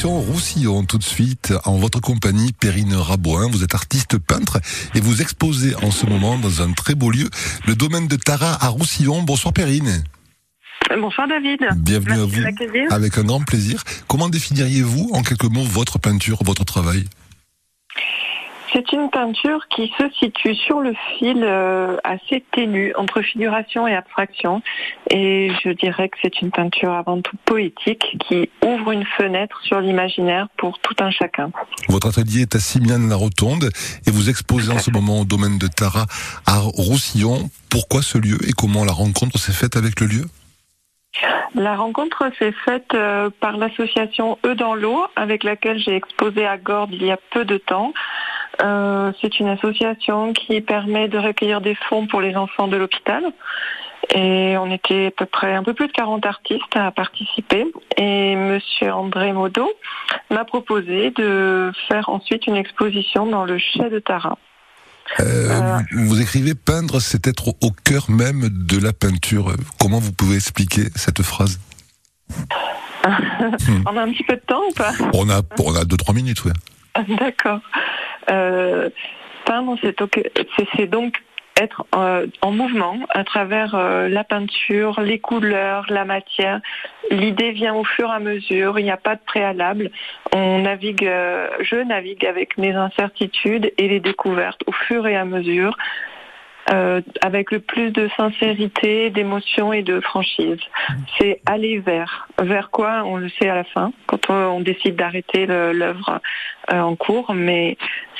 Direction Roussillon tout de suite en votre compagnie Perrine Rabouin. Vous êtes artiste peintre et vous exposez en ce moment dans un très beau lieu le domaine de Tara à Roussillon. Bonsoir Perrine. Bonsoir David. Bienvenue Merci à vous. Avec un grand plaisir. Comment définiriez-vous en quelques mots votre peinture, votre travail? C'est une peinture qui se situe sur le fil euh, assez ténu entre figuration et abstraction. Et je dirais que c'est une peinture avant tout poétique qui ouvre une fenêtre sur l'imaginaire pour tout un chacun. Votre atelier est à Simiane-la-Rotonde et vous exposez en ce moment au domaine de Tara à Roussillon. Pourquoi ce lieu et comment la rencontre s'est faite avec le lieu? La rencontre s'est faite euh, par l'association Eux dans l'eau avec laquelle j'ai exposé à Gordes il y a peu de temps. Euh, c'est une association qui permet de recueillir des fonds pour les enfants de l'hôpital. Et on était à peu près un peu plus de 40 artistes à participer. Et Monsieur André Modo m'a proposé de faire ensuite une exposition dans le chai de Tara. Euh, vous, vous écrivez peindre, c'est être au- au cœur même de la peinture. Comment vous pouvez expliquer cette phrase? On a un petit peu de temps ou pas? On a, on a deux trois minutes, oui. D'accord. Euh, peindre, c'est donc être euh, en mouvement à travers euh, la peinture, les couleurs, la matière. L'idée vient au fur et à mesure, il n'y a pas de préalable. On navigue, je navigue avec mes incertitudes et les découvertes au fur et à mesure. Euh, avec le plus de sincérité, d'émotion et de franchise. C'est aller vers. Vers quoi On le sait à la fin, quand on, on décide d'arrêter l'œuvre euh, en cours, mais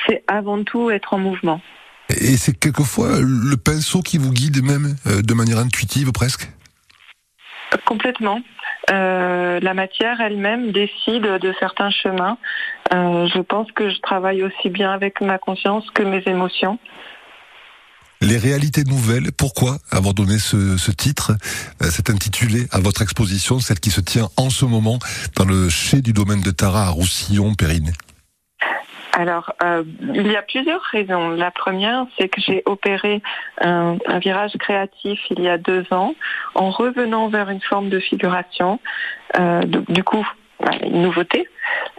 c'est avant tout être en mouvement. Et c'est quelquefois le pinceau qui vous guide même euh, de manière intuitive presque? Complètement. Euh, la matière elle-même décide de certains chemins. Euh, je pense que je travaille aussi bien avec ma conscience que mes émotions. Les réalités nouvelles, pourquoi avoir donné ce, titre, euh, cet intitulé à votre exposition, celle qui se tient en ce moment dans le chai du domaine de Tara à Roussillon, Périne Alors, euh, il y a plusieurs raisons. La première, c'est que j'ai opéré un, virage créatif il y a deux ans en revenant vers une forme de figuration. Euh, du, coup, bah, une nouveauté.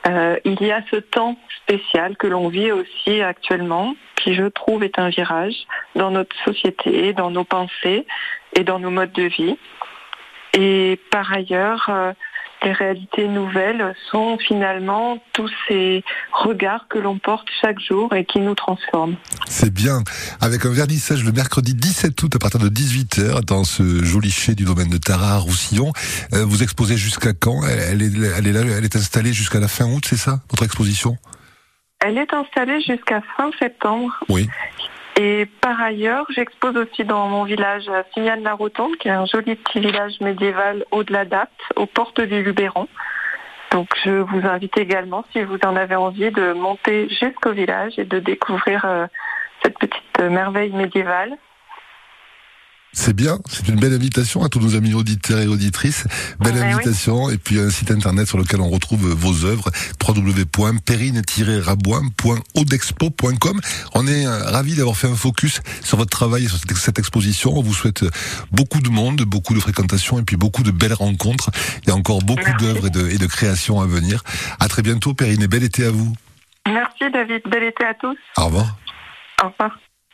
Il y a ce temps spécial que l'on vit aussi actuellement, qui je trouve est un virage dans notre société, dans nos pensées et dans nos modes de vie. Et par ailleurs, euh, les réalités nouvelles sont finalement tous ces regards que l'on porte chaque jour et qui nous transforment. C'est bien. Avec un vernissage le mercredi 17 août à partir de 18h dans ce joli chai du domaine de Tara Roussillon. Euh, vous exposez jusqu'à quand? Elle est installée jusqu'à la fin août, c'est ça, votre exposition? Elle est installée jusqu'à fin septembre. Oui. Et par ailleurs, j'expose aussi dans mon village à Signane-la-Rotonde, qui est un joli petit village médiéval au-delà d'Apt, aux portes du Luberon. Donc je vous invite également, si vous en avez envie, de monter jusqu'au village et de découvrir euh, cette petite euh, merveille médiévale. C'est bien, c'est une belle invitation à tous nos amis auditeurs et auditrices. Belle Ouais, invitation et puis un site internet sur lequel on retrouve vos œuvres www.perrine-rabouin.odexpo.com. On est euh, ravis d'avoir fait un focus sur votre travail et sur cette, exposition. On vous souhaite beaucoup de monde, beaucoup de fréquentation et puis beaucoup de belles rencontres. Il y a encore beaucoup d'œuvres et de, et de créations à venir. À très bientôt Perrine et bel été à vous. Merci David, bel été à tous. Au revoir. Au revoir.